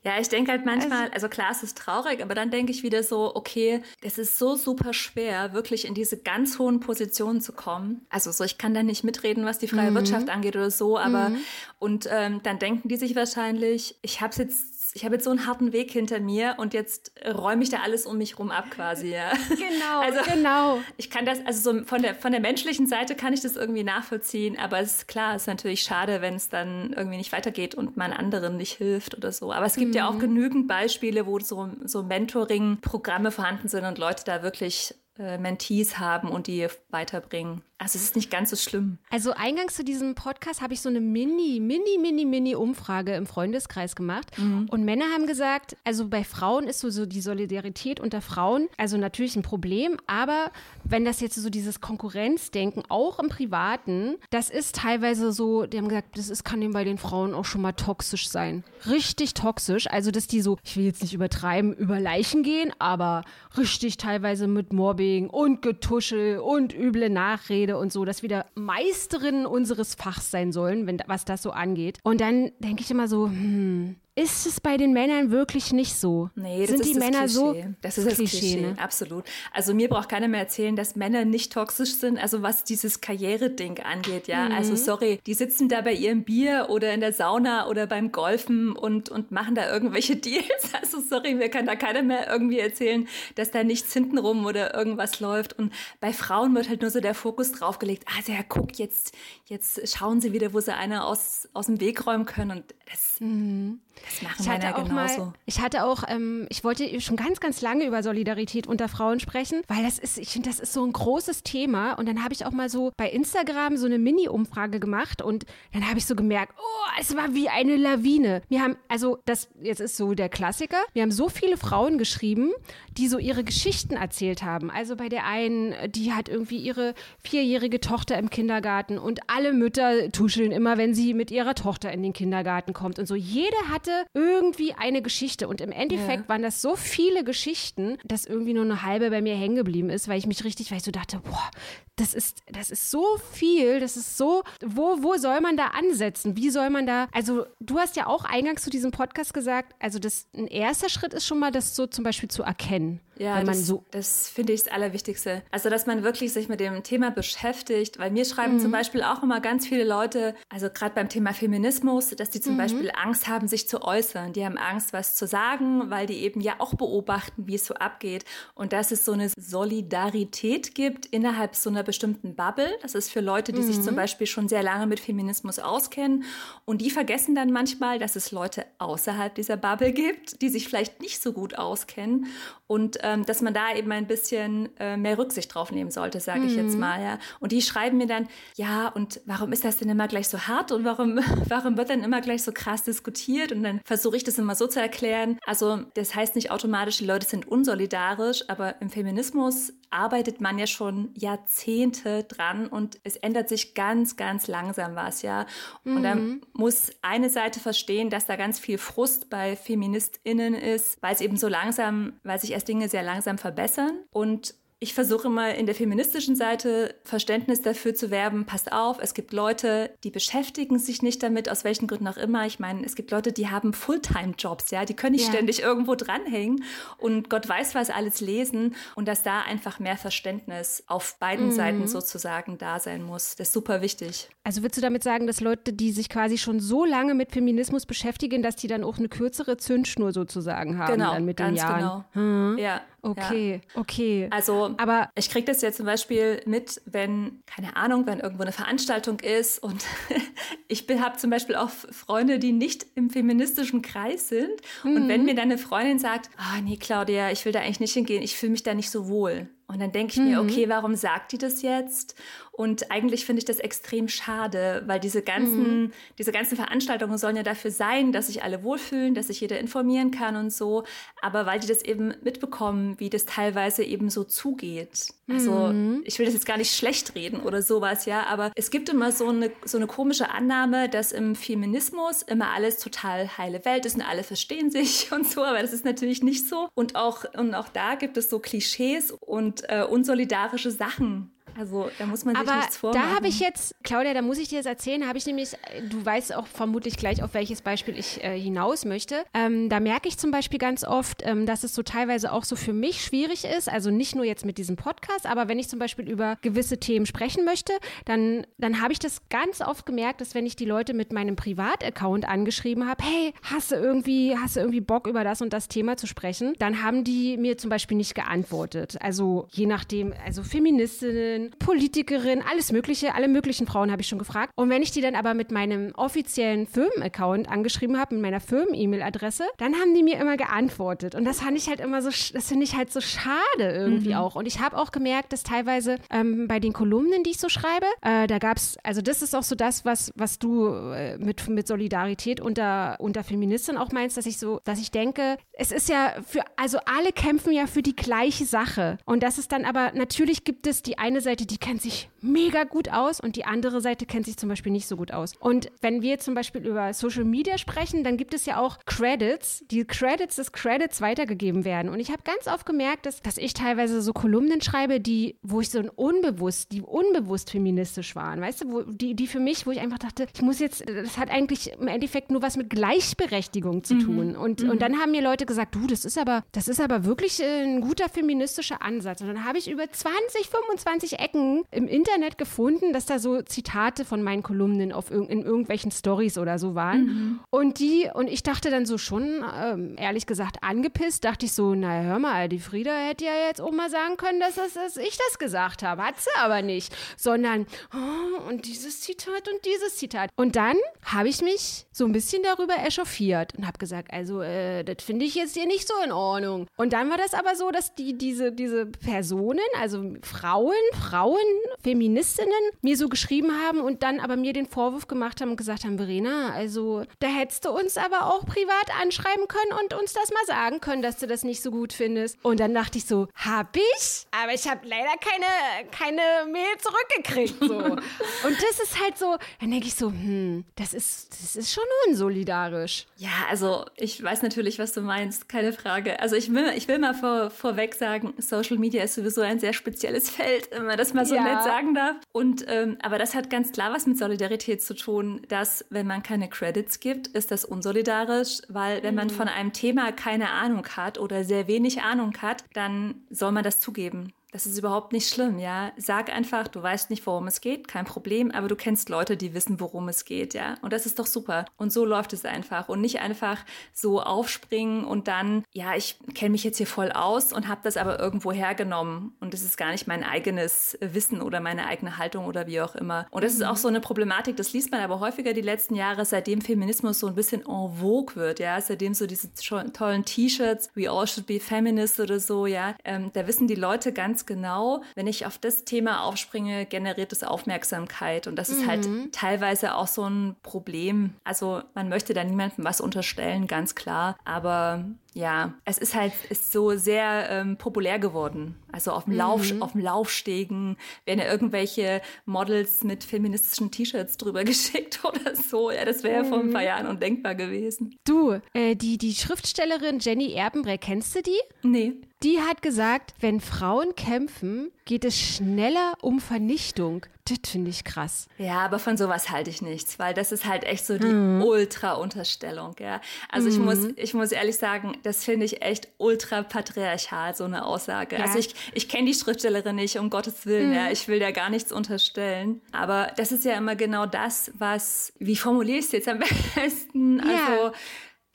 ja, ich denke halt manchmal, also, also klar, es ist traurig, aber dann denke ich wieder so, okay, es ist so super schwer, wirklich in diese ganz hohen Positionen zu kommen. Also so, ich kann da nicht mitreden, was die freie mhm. Wirtschaft angeht oder so, aber mhm. und ähm, dann denken die sich wahrscheinlich, ich habe es jetzt ich habe jetzt so einen harten Weg hinter mir und jetzt räume ich da alles um mich rum ab quasi. Ja. [LAUGHS] Genau, also, genau. Ich kann das, also so von der, von der menschlichen Seite kann ich das irgendwie nachvollziehen, aber es ist klar, es ist natürlich schade, wenn es dann irgendwie nicht weitergeht und man anderen nicht hilft oder so. Aber es gibt mhm. ja auch mhm. genügend Beispiele, wo so, so Mentoring-Programme vorhanden sind und Leute da wirklich äh, Mentees haben und die weiterbringen. Also es ist nicht ganz so schlimm. Also eingangs zu diesem Podcast habe ich so eine mini, mini, mini, mini Umfrage im Freundeskreis gemacht. Mhm. Und Männer haben gesagt, also bei Frauen ist so, so die Solidarität unter Frauen, also natürlich ein Problem, aber wenn das jetzt so dieses Konkurrenzdenken auch im Privaten, das ist teilweise so, die haben gesagt, das ist, kann eben bei den Frauen auch schon mal toxisch sein. Richtig toxisch. Also dass die so, ich will jetzt nicht übertreiben, über Leichen gehen, aber richtig teilweise mit Mobbing und Getuschel und üble Nachreden Rede und so, dass wir da Meisterinnen unseres Fachs sein sollen, wenn, was das so angeht. Und dann denke ich immer so, hm, ist es bei den Männern wirklich nicht so? Nee, das Sind ist die das Männer Klischee. so? Das ist das Klischee, Klischee ne? absolut. Also mir braucht keiner mehr erzählen, dass Männer nicht toxisch sind, also was dieses Karriereding angeht, ja. Mhm. Also sorry, die sitzen da bei ihrem Bier oder in der Sauna oder beim Golfen und, und machen da irgendwelche [LAUGHS] Deals. Also sorry, mir kann da keiner mehr irgendwie erzählen, dass da nichts hintenrum oder irgendwas läuft. Und bei Frauen wird halt nur so der Fokus draufgelegt, ah, ja, guck, jetzt, jetzt schauen sie wieder, wo sie eine aus, aus dem Weg räumen können. Und das, mhm. Das machen ich hatte auch genauso. Mal, ich hatte auch, ähm, ich wollte schon ganz, ganz lange über Solidarität unter Frauen sprechen, weil das ist, ich finde, das ist so ein großes Thema. Und dann habe ich auch mal so bei Instagram so eine Mini-Umfrage gemacht und dann habe ich so gemerkt, oh, es war wie eine Lawine. Wir haben, also das jetzt ist so der Klassiker, wir haben so viele Frauen geschrieben, die so ihre Geschichten erzählt haben. Also bei der einen, die hat irgendwie ihre vierjährige Tochter im Kindergarten und alle Mütter tuscheln immer, wenn sie mit ihrer Tochter in den Kindergarten kommt und so. Jede hat hatte irgendwie eine Geschichte und im Endeffekt ja. waren das so viele Geschichten, dass irgendwie nur eine halbe bei mir hängen geblieben ist, weil ich mich richtig, weil ich so dachte, boah, das ist, das ist so viel, das ist so, wo, wo soll man da ansetzen? Wie soll man da, also du hast ja auch eingangs zu diesem Podcast gesagt, also das, ein erster Schritt ist schon mal, das so zum Beispiel zu erkennen. Ja, das, so das finde ich das Allerwichtigste. Also, dass man wirklich sich mit dem Thema beschäftigt, weil mir schreiben mhm. zum Beispiel auch immer ganz viele Leute, also gerade beim Thema Feminismus, dass die zum mhm. Beispiel Angst haben, sich zu äußern. Die haben Angst, was zu sagen, weil die eben ja auch beobachten, wie es so abgeht. Und dass es so eine Solidarität gibt innerhalb so einer bestimmten Bubble. Das ist für Leute, die mhm. sich zum mhm. Beispiel schon sehr lange mit Feminismus auskennen. Und die vergessen dann manchmal, dass es Leute außerhalb dieser Bubble gibt, die sich vielleicht nicht so gut auskennen. Und ähm, dass man da eben ein bisschen äh, mehr Rücksicht drauf nehmen sollte, sage ich jetzt mhm. mal. Ja. Und die schreiben mir dann, ja, und warum ist das denn immer gleich so hart und warum, [LAUGHS] warum wird dann immer gleich so krass diskutiert? Und dann versuche ich das immer so zu erklären. Also das heißt nicht automatisch, die Leute sind unsolidarisch, aber im Feminismus arbeitet man ja schon Jahrzehnte dran und es ändert sich ganz, ganz langsam was, ja. Und mhm. dann muss eine Seite verstehen, dass da ganz viel Frust bei FeministInnen ist, weil es eben so langsam, weil sich erst Dinge sehr langsam verbessern und ich versuche immer in der feministischen Seite Verständnis dafür zu werben, passt auf, es gibt Leute, die beschäftigen sich nicht damit, aus welchen Gründen auch immer. Ich meine, es gibt Leute, die haben Fulltime-Jobs, ja, die können nicht ja. ständig irgendwo dranhängen und Gott weiß, was alles lesen und dass da einfach mehr Verständnis auf beiden mhm. Seiten sozusagen da sein muss. Das ist super wichtig. Also würdest du damit sagen, dass Leute, die sich quasi schon so lange mit Feminismus beschäftigen, dass die dann auch eine kürzere Zündschnur sozusagen haben genau, dann mit den Jahren? Genau. Hm. Ja, Okay, ja. okay. Also, aber ich kriege das ja zum Beispiel mit, wenn, keine Ahnung, wenn irgendwo eine Veranstaltung ist und [LAUGHS] ich habe zum Beispiel auch Freunde, die nicht im feministischen Kreis sind. Mhm. Und wenn mir dann eine Freundin sagt, ah, oh, nee, Claudia, ich will da eigentlich nicht hingehen, ich fühle mich da nicht so wohl Und dann denke ich mhm. mir, okay, warum sagt die das jetzt? Und eigentlich finde ich das extrem schade, weil diese ganzen, mhm. diese ganzen Veranstaltungen sollen ja dafür sein, dass sich alle wohlfühlen, dass sich jeder informieren kann und so. Aber weil die das eben mitbekommen, wie das teilweise eben so zugeht. Also mhm. ich will das jetzt gar nicht schlecht reden oder sowas, ja, aber es gibt immer so eine, so eine komische Annahme, dass im Feminismus immer alles total heile Welt ist und alle verstehen sich [LAUGHS] und so, aber das ist natürlich nicht so. Und auch, und auch da gibt es so Klischees und äh, unsolidarische Sachen, also da muss man sich Aber nichts vormachen. Da habe ich jetzt, Claudia, da muss ich dir jetzt erzählen, habe ich nämlich, du weißt auch vermutlich gleich, auf welches Beispiel ich äh, hinaus möchte. Ähm, da merke ich zum Beispiel ganz oft, ähm, dass es so teilweise auch so für mich schwierig ist, also nicht nur jetzt mit diesem Podcast, aber wenn ich zum Beispiel über gewisse Themen sprechen möchte, dann, dann habe ich das ganz oft gemerkt, dass wenn ich die Leute mit meinem Privataccount angeschrieben habe, hey, hast du irgendwie, hast du irgendwie Bock über das und das Thema zu sprechen, dann haben die mir zum Beispiel nicht geantwortet. Also je nachdem, also Feministinnen, Politikerin, alles Mögliche, alle möglichen Frauen habe ich schon gefragt. Und wenn ich die dann aber mit meinem offiziellen Firmenaccount angeschrieben habe, mit meiner Firmen-E-Mail-Adresse, dann haben die mir immer geantwortet. Und das fand ich halt immer so, das finde ich halt so schade irgendwie mhm. auch. Und ich habe auch gemerkt, dass teilweise ähm, bei den Kolumnen, die ich so schreibe, äh, da gab es, also das ist auch so das, was, was du äh, mit, mit Solidarität unter, unter Feministin auch meinst, dass ich so, dass ich denke, es ist ja für, also alle kämpfen ja für die gleiche Sache. Und das ist dann aber, natürlich gibt es die eine Seite, Seite, die kennt sich mega gut aus und die andere Seite kennt sich zum Beispiel nicht so gut aus. Und wenn wir zum Beispiel über Social Media sprechen, dann gibt es ja auch Credits, die Credits des Credits weitergegeben werden. Und ich habe ganz oft gemerkt, dass, dass ich teilweise so Kolumnen schreibe, die, wo ich so ein unbewusst, die unbewusst feministisch waren, weißt du, wo, die, die für mich, wo ich einfach dachte, ich muss jetzt, das hat eigentlich im Endeffekt nur was mit Gleichberechtigung zu mhm. tun. Und, mhm. und dann haben mir Leute gesagt, du, das ist aber, das ist aber wirklich äh, ein guter feministischer Ansatz. Und dann habe ich über 20, 25 Ecken im Internet gefunden, dass da so Zitate von meinen Kolumnen auf ir in irgendwelchen Stories oder so waren. Mhm. Und die, und ich dachte dann so schon, ähm, ehrlich gesagt, angepisst, dachte ich so, na hör mal, die Frieda hätte ja jetzt auch mal sagen können, dass, das, dass ich das gesagt habe. Hat sie aber nicht. Sondern, oh, und dieses Zitat und dieses Zitat. Und dann habe ich mich so ein bisschen darüber echauffiert und habe gesagt, also, äh, das finde ich jetzt hier nicht so in Ordnung. Und dann war das aber so, dass die, diese, diese Personen, also Frauen, Frauen, Feministinnen mir so geschrieben haben und dann aber mir den Vorwurf gemacht haben und gesagt haben, Verena, also da hättest du uns aber auch privat anschreiben können und uns das mal sagen können, dass du das nicht so gut findest. Und dann dachte ich so, hab ich? Aber ich habe leider keine, keine Mail zurückgekriegt. So. [LAUGHS] und das ist halt so, dann denke ich so, hm, das ist, das ist schon unsolidarisch. Ja, also ich weiß natürlich, was du meinst, keine Frage. Also ich will, ich will mal vor, vorweg sagen, Social Media ist sowieso ein sehr spezielles Feld, immer das mal so ja. nett sagen darf. Und ähm, aber das hat ganz klar was mit Solidarität zu tun, dass wenn man keine Credits gibt, ist das unsolidarisch, weil wenn man mhm. von einem Thema keine Ahnung hat oder sehr wenig Ahnung hat, dann soll man das zugeben. Das ist überhaupt nicht schlimm, ja. Sag einfach, du weißt nicht, worum es geht, kein Problem, aber du kennst Leute, die wissen, worum es geht, ja. Und das ist doch super. Und so läuft es einfach. Und nicht einfach so aufspringen und dann, ja, ich kenne mich jetzt hier voll aus und habe das aber irgendwo hergenommen. Und das ist gar nicht mein eigenes Wissen oder meine eigene Haltung oder wie auch immer. Und das ist auch so eine Problematik, das liest man aber häufiger die letzten Jahre, seitdem Feminismus so ein bisschen en vogue wird, ja. Seitdem so diese tollen T-Shirts, we all should be feminist oder so, ja. Ähm, da wissen die Leute ganz ganz genau, wenn ich auf das Thema aufspringe, generiert es Aufmerksamkeit. Und das ist halt mhm. halt teilweise auch so ein Problem. Also man möchte da niemandem was unterstellen, ganz klar. Aber ja, es ist halt ist so sehr ähm, populär geworden. Also auf dem, mhm. Lauf, auf dem Laufstegen werden ja irgendwelche Models mit feministischen T-Shirts drüber [LAUGHS] geschickt oder so. Ja, das wäre ja vor ein paar mhm. Jahren undenkbar gewesen. Du, äh, die, die Schriftstellerin Jenny Erbenbrecht, kennst du die? Nee. Die hat gesagt, wenn Frauen kämpfen, geht es schneller um Vernichtung. Das finde ich krass. Ja, aber von sowas halte ich nichts, weil das ist halt echt so die mhm. Ultra-Unterstellung, ja. Also mhm. ich muss, ich muss ehrlich sagen, das finde ich echt ultra patriarchal, so eine Aussage. Ja. Also ich, ich kenne die Schriftstellerin nicht, um Gottes Willen, mhm. ja. Ich will da gar nichts unterstellen. Aber das ist ja immer genau das, was, wie formuliere ich es jetzt am [LAUGHS] besten? Ja. Also,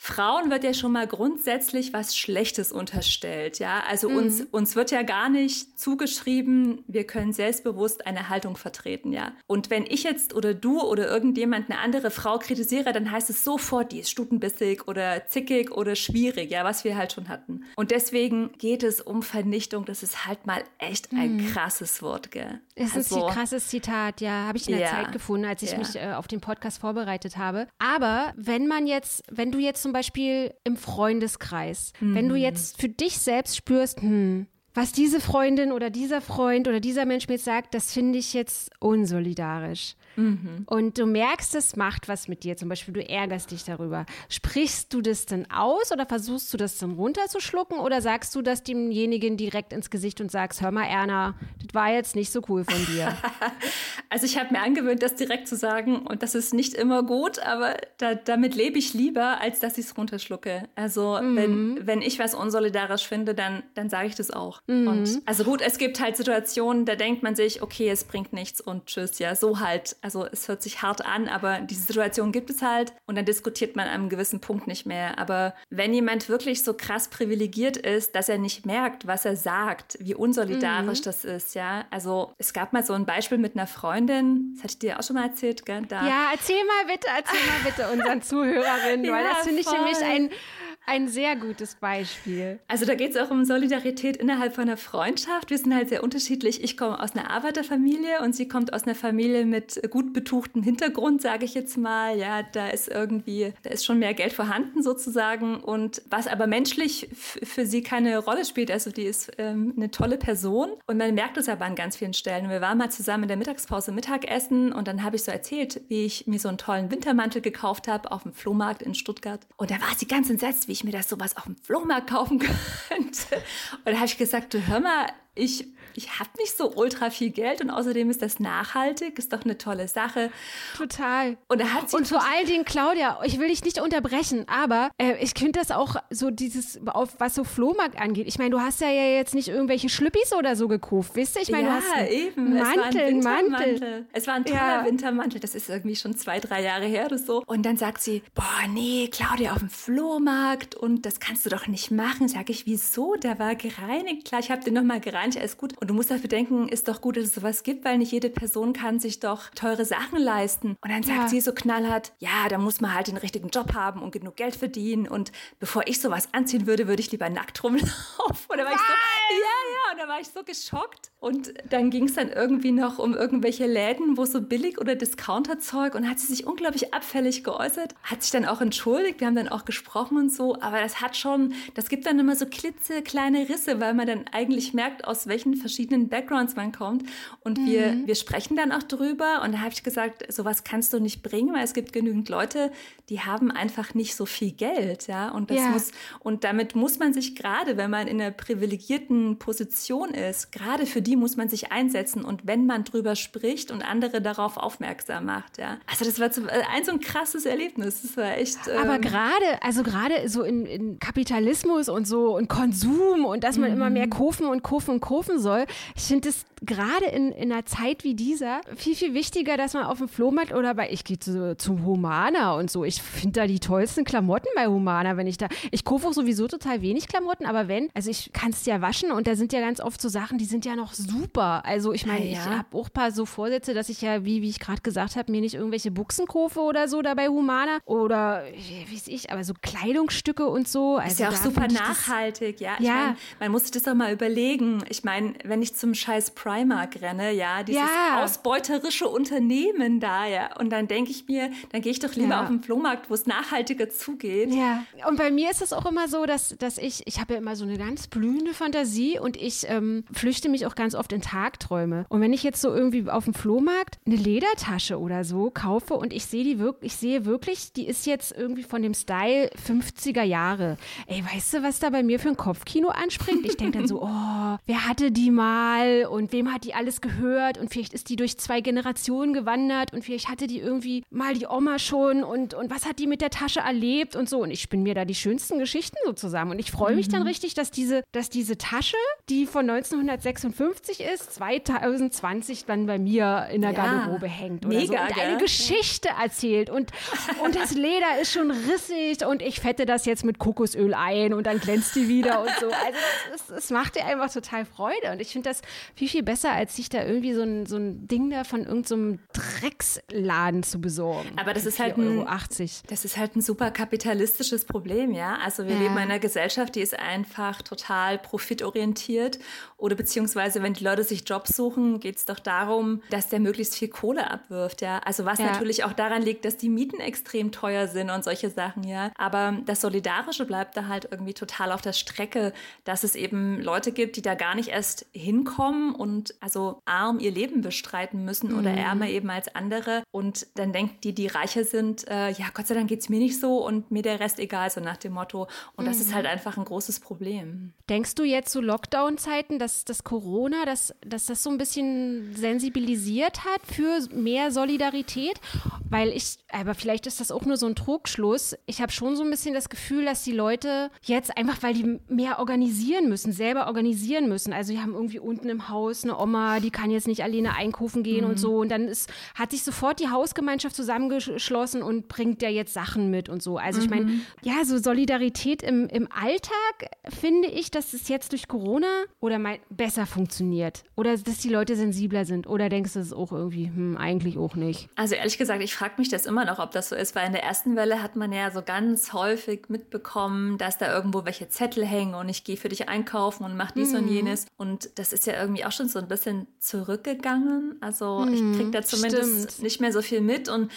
Frauen wird ja schon mal grundsätzlich was Schlechtes unterstellt, ja. Also mhm. uns, uns wird ja gar nicht zugeschrieben, wir können selbstbewusst eine Haltung vertreten, ja. Und wenn ich jetzt oder du oder irgendjemand eine andere Frau kritisiere, dann heißt es sofort, die ist stutenbissig oder zickig oder schwierig, ja, was wir halt schon hatten. Und deswegen geht es um Vernichtung. Das ist halt mal echt ein mhm. krasses Wort, gell. Es ist also, ein krasses Zitat, ja, habe ich in der ja, Zeit gefunden, als ich ja. mich äh, auf den Podcast vorbereitet habe. Aber wenn man jetzt, wenn du jetzt zum Beispiel im Freundeskreis, mhm. wenn du mhm. jetzt für dich selbst spürst, hm, was diese Freundin oder dieser Freund oder dieser Mensch mir jetzt sagt, das finde ich jetzt unsolidarisch. Mhm. Und du merkst, es macht was mit dir. Zum Beispiel, du ärgerst dich darüber. Sprichst du das denn aus oder versuchst du das dann runterzuschlucken oder sagst du das demjenigen direkt ins Gesicht und sagst, hör mal, Erna, das war jetzt nicht so cool von dir? [LAUGHS] also ich habe mir angewöhnt, das direkt zu sagen und das ist nicht immer gut, aber da, damit lebe ich lieber, als dass ich es runterschlucke. Also mhm. wenn, wenn ich was unsolidarisch finde, dann, dann sage ich das auch. Mhm. Und also gut, es gibt halt Situationen, da denkt man sich, okay, es bringt nichts und tschüss, ja, so halt also es hört sich hart an, aber diese Situation gibt es halt und dann diskutiert man an einem gewissen Punkt nicht mehr. Aber wenn jemand wirklich so krass privilegiert ist, dass er nicht merkt, was er sagt, wie unsolidarisch mhm. das ist, ja. Also es gab mal so ein Beispiel mit einer Freundin, das hatte ich dir auch schon mal erzählt, gell? Da. Ja, erzähl mal bitte, erzähl mal bitte unseren [LAUGHS] Zuhörerinnen, ja, weil das finde ich nämlich ein ein sehr gutes Beispiel. Also da geht es auch um Solidarität innerhalb von einer Freundschaft. Wir sind halt sehr unterschiedlich. Ich komme aus einer Arbeiterfamilie und sie kommt aus einer Familie mit gut betuchtem Hintergrund, sage ich jetzt mal. Ja, da ist irgendwie, da ist schon mehr Geld vorhanden sozusagen. Und was aber menschlich für sie keine Rolle spielt. Also die ist ähm, eine tolle Person und man merkt es aber an ganz vielen Stellen. Wir waren mal zusammen in der Mittagspause Mittagessen und dann habe ich so erzählt, wie ich mir so einen tollen Wintermantel gekauft habe auf dem Flohmarkt in Stuttgart. Und da war sie ganz entsetzt, ich mir das sowas auf dem Flohmarkt kaufen [LAUGHS] könnte. Und da habe ich gesagt, du hör mal, ich ich habe nicht so ultra viel Geld und außerdem ist das nachhaltig, ist doch eine tolle Sache. Total. Und, da hat sie und vor allen Dingen, Claudia, ich will dich nicht unterbrechen, aber äh, ich finde das auch so dieses, auf was so Flohmarkt angeht. Ich meine, du hast ja jetzt nicht irgendwelche Schlüppis oder so gekauft, wisst ihr? Ich meine, ja, du hast eben. Mantel, es war ein Mantel. Es war ein toller ja. Wintermantel, das ist irgendwie schon zwei, drei Jahre her oder so. Und dann sagt sie, boah, nee, Claudia, auf dem Flohmarkt und das kannst du doch nicht machen. Sag ich, wieso? Der war gereinigt. Klar, ich habe den nochmal gereinigt, alles gut. Und du musst dafür denken, ist doch gut, dass es sowas gibt, weil nicht jede Person kann sich doch teure Sachen leisten. Und dann sagt ja. sie so knallhart, ja, da muss man halt den richtigen Job haben und genug Geld verdienen. Und bevor ich sowas anziehen würde, würde ich lieber nackt rumlaufen. [LAUGHS] Da war ich so, ja, ja, und da war ich so geschockt. Und dann ging es dann irgendwie noch um irgendwelche Läden, wo so billig oder Discounterzeug und hat sie sich unglaublich abfällig geäußert, hat sich dann auch entschuldigt, wir haben dann auch gesprochen und so, aber das hat schon, das gibt dann immer so klitzekleine Risse, weil man dann eigentlich merkt, aus welchen verschiedenen Backgrounds man kommt. Und mhm. wir, wir sprechen dann auch drüber. Und da habe ich gesagt, sowas kannst du nicht bringen, weil es gibt genügend Leute, die haben einfach nicht so viel Geld, ja. Und das ja. muss, und damit muss man sich gerade, wenn man in einer privilegierten Position ist, gerade für die muss man sich einsetzen. Und wenn man drüber spricht und andere darauf aufmerksam macht, ja. Also das war so, äh, ein so ein krasses Erlebnis. Das war echt. Ähm Aber gerade, also gerade so in, in, Kapitalismus und so und Konsum und dass man mhm. immer mehr kaufen und kaufen und kaufen soll, ich finde es gerade in, in einer Zeit wie dieser viel, viel wichtiger, dass man auf dem Flohmarkt oder bei, ich gehe zu, zum Humana und so. Ich finde da die tollsten Klamotten bei Humana, wenn ich da, ich kaufe auch sowieso total wenig Klamotten, aber wenn, also ich kann es ja waschen und da sind ja ganz oft so Sachen, die sind ja noch super. Also ich meine, ja, ich habe auch ein paar so Vorsätze, dass ich ja, wie, wie ich gerade gesagt habe, mir nicht irgendwelche Buchsen kaufe oder so da bei Humana oder wie weiß ich, aber so Kleidungsstücke und so. Also ist ja auch super nachhaltig, ja. Ich ja. Mein, man muss sich das doch mal überlegen. Ich meine, wenn ich zum scheiß Primark renne, ja, dieses ja. ausbeuterische Unternehmen da, ja, und dann denke ich mir, dann gehe ich doch lieber ja. auf den Flohmarkt, wo es nachhaltiger zugeht. Ja, und bei mir ist es auch immer so, dass, dass ich, ich habe ja immer so eine ganz blühende Fantasie und ich ähm, flüchte mich auch ganz oft in Tagträume. Und wenn ich jetzt so irgendwie auf dem Flohmarkt eine Ledertasche oder so kaufe und ich sehe die wirklich, ich sehe wirklich, die ist jetzt irgendwie von dem Style 50er Jahre. Ey, weißt du, was da bei mir für ein Kopfkino anspringt? Ich denke dann so, [LAUGHS] oh, wer hatte die mal und wem hat die alles gehört und vielleicht ist die durch zwei Generationen gewandert und vielleicht hatte die irgendwie mal die Oma schon und, und was hat die mit der Tasche erlebt und so. Und ich spinne mir da die schönsten Geschichten so zusammen. Und ich freue mich mhm. dann richtig, dass diese, dass diese Tasche, die von 1956 50 ist, 2020 dann bei mir in der ja, Garderobe hängt oder mega, so und eine Geschichte erzählt und, und das Leder ist schon rissig und ich fette das jetzt mit Kokosöl ein und dann glänzt die wieder und so. Also es, es macht dir einfach total Freude und ich finde das viel, viel besser, als sich da irgendwie so ein, so ein Ding da von irgendeinem so Drecksladen zu besorgen. Aber das ist halt ein, das ist halt ein super kapitalistisches Problem, ja. Also wir ja. leben in einer Gesellschaft, die ist einfach total profitorientiert oder beziehungsweise wenn die Leute sich Jobs suchen, geht es doch darum, dass der möglichst viel Kohle abwirft, ja. Also was ja. natürlich auch daran liegt, dass die Mieten extrem teuer sind und solche Sachen, ja. Aber das Solidarische bleibt da halt irgendwie total auf der Strecke, dass es eben Leute gibt, die da gar nicht erst hinkommen und also arm ihr Leben bestreiten müssen mhm. oder ärmer eben als andere. Und dann denkt die, die reicher sind, äh, ja, Gott sei Dank geht es mir nicht so und mir der Rest egal, so nach dem Motto. Und das ist mhm. halt einfach ein großes Problem. Denkst du jetzt so Lockdown-Zeiten, dass das Corona, dass, dass das so ein bisschen sensibilisiert hat für mehr Solidarität? Weil ich, aber vielleicht ist das auch nur so ein Trugschluss. Ich habe schon so ein bisschen das Gefühl, dass die Leute jetzt einfach, weil die mehr organisieren müssen, selber organisieren müssen. Also die haben irgendwie unten im Haus eine Oma, die kann jetzt nicht alleine einkaufen gehen mhm. und so. Und dann ist, hat sich sofort die Hausgemeinschaft zusammengeschlossen und bringt ja jetzt Sachen mit und so. Also ich meine, mhm. ja, so Solidarität im, im Alltag finde ich, dass es jetzt durch Corona oder mal besser funktioniert. Oder dass die Leute sensibler sind. Oder denkst du es auch irgendwie, hm, eigentlich auch nicht? Also ehrlich gesagt, ich frage mich das immer noch, ob das so ist, weil in der ersten Welle hat man ja so ganz häufig mitbekommen, dass da irgendwo welche Zettel hängen und ich gehe für dich einkaufen und mach dies mhm. und jenes. Und das ist ja irgendwie auch schon so ein bisschen zurückgegangen. Also mhm, ich kriege da zumindest stimmt. nicht mehr so viel mit und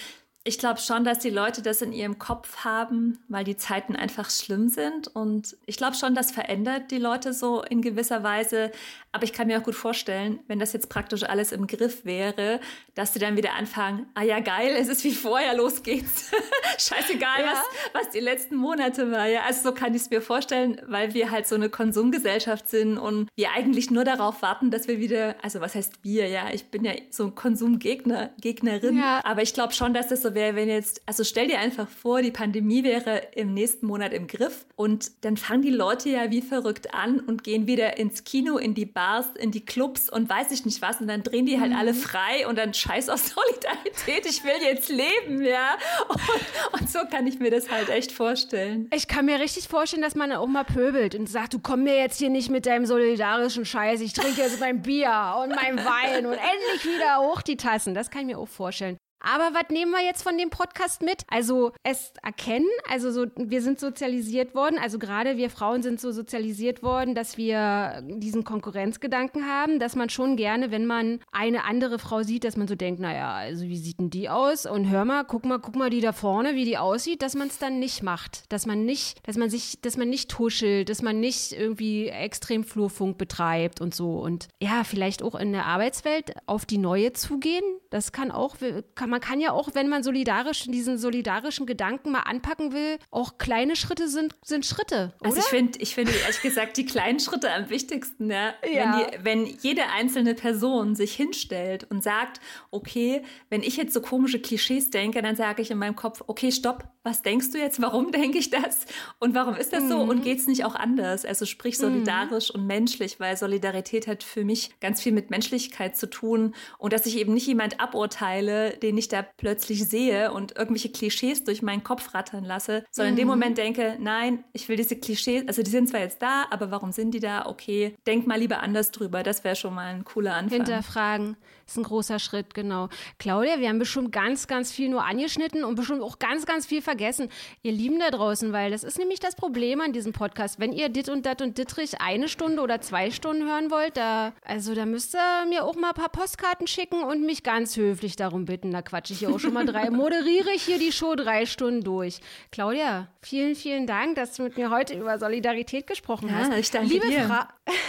ich glaube schon, dass die Leute das in ihrem Kopf haben, weil die Zeiten einfach schlimm sind. Und ich glaube schon, das verändert die Leute so in gewisser Weise. Aber ich kann mir auch gut vorstellen, wenn das jetzt praktisch alles im Griff wäre, dass sie dann wieder anfangen, ah ja, geil, es ist wie vorher, los geht's. [LAUGHS] Scheißegal, ja. was, was die letzten Monate war. Ja, also so kann ich es mir vorstellen, weil wir halt so eine Konsumgesellschaft sind und wir eigentlich nur darauf warten, dass wir wieder, also was heißt wir, ja, ich bin ja so ein Konsumgegner, Gegnerin. Ja. Aber ich glaube schon, dass das so wäre, wenn jetzt, also stell dir einfach vor, die Pandemie wäre im nächsten Monat im Griff und dann fangen die Leute ja wie verrückt an und gehen wieder ins Kino, in die Bars, in die Clubs und weiß ich nicht was und dann drehen die halt mhm. alle frei und dann scheiß auf [LAUGHS] Solidarität, ich will jetzt leben, ja. Und, und, so kann ich mir das halt echt vorstellen. Ich kann mir richtig vorstellen, dass man auch mal pöbelt und sagt, du komm mir jetzt hier nicht mit deinem solidarischen Scheiß, ich trinke jetzt mein Bier und mein Wein und endlich wieder hoch die Tassen. Das kann ich mir auch vorstellen. Aber was nehmen wir jetzt von dem Podcast mit? Also es erkennen, also so, wir sind sozialisiert worden, also gerade wir Frauen sind so sozialisiert worden, dass wir diesen Konkurrenzgedanken haben, dass man schon gerne, wenn man eine andere Frau sieht, dass man so denkt, naja, also wie sieht denn die aus? Und hör mal, guck mal, guck mal die da vorne, wie die aussieht, dass man es dann nicht macht. Dass man nicht, dass man sich, dass man nicht tuschelt, dass man nicht irgendwie extrem Flurfunk betreibt und so. Und ja, vielleicht auch in der Arbeitswelt auf die neue zugehen. Das kann auch, kann man man kann ja auch, wenn man solidarisch diesen solidarischen Gedanken mal anpacken will, auch kleine Schritte sind, sind Schritte. Oder? Also ich finde, ich finde ehrlich gesagt die kleinen Schritte am wichtigsten. Ja? Ja. Wenn, die, wenn jede einzelne Person sich hinstellt und sagt, okay, wenn ich jetzt so komische Klischees denke, dann sage ich in meinem Kopf, okay, stopp, was denkst du jetzt? Warum [LAUGHS] denke ich das? Und warum ist das mhm. so? Und mhm. geht es nicht auch anders? Also sprich solidarisch mhm. und menschlich, weil Solidarität hat für mich ganz viel mit Menschlichkeit zu tun und dass ich eben nicht jemand aburteile, den ich ich da plötzlich sehe und irgendwelche Klischees durch meinen Kopf rattern lasse, sondern mhm. in dem mhm. Moment denke, nein, ich will diese Klischees, also die sind zwar jetzt da, aber warum sind die da? Okay, denk mal lieber anders drüber. Das wäre schon mal ein cooler Anfang. Hinterfragen ist ein großer Schritt, genau. Claudia, wir haben bestimmt ganz, ganz viel nur angeschnitten und bestimmt auch ganz, ganz viel vergessen. Ihr Lieben da draußen, weil das ist nämlich das Problem an diesem Podcast. Wenn ihr Dit und Dat und Dittrich eine Stunde oder zwei Stunden hören wollt, da, also da müsst ihr mir auch mal ein paar Postkarten schicken und mich ganz höflich darum bitten. Da quatsche ich ja auch schon mal drei, [LAUGHS] moderiere ich hier die Show drei Stunden durch. Claudia, vielen, vielen Dank, dass du mit mir heute über Solidarität gesprochen ja, hast. Ich danke Liebe dir. Fra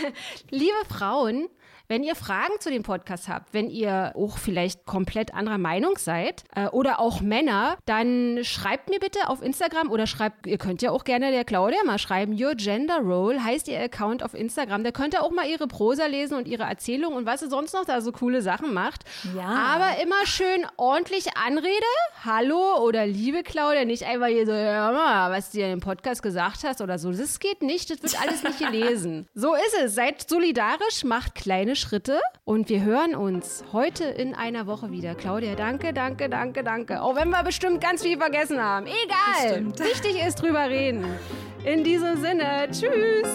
[LAUGHS] Liebe Frauen, wenn ihr Fragen zu dem Podcast habt, wenn ihr auch vielleicht komplett anderer Meinung seid äh, oder auch Männer, dann schreibt mir bitte auf Instagram oder schreibt, ihr könnt ja auch gerne der Claudia mal schreiben, Your Gender Role heißt ihr Account auf Instagram. Da könnt ihr auch mal ihre Prosa lesen und ihre Erzählung und was sie sonst noch da so coole Sachen macht. Ja. Aber immer schön ordentlich anrede, hallo oder liebe Claudia, nicht einfach hier so, hör mal, was du dir im Podcast gesagt hast oder so. Das geht nicht, das wird alles nicht [LAUGHS] gelesen. So ist es. Seid solidarisch, macht kleine Schritte und wir hören uns heute in einer Woche wieder. Claudia, danke, danke, danke, danke. Auch wenn wir bestimmt ganz viel vergessen haben. Egal. Wichtig ist drüber reden. In diesem Sinne, tschüss.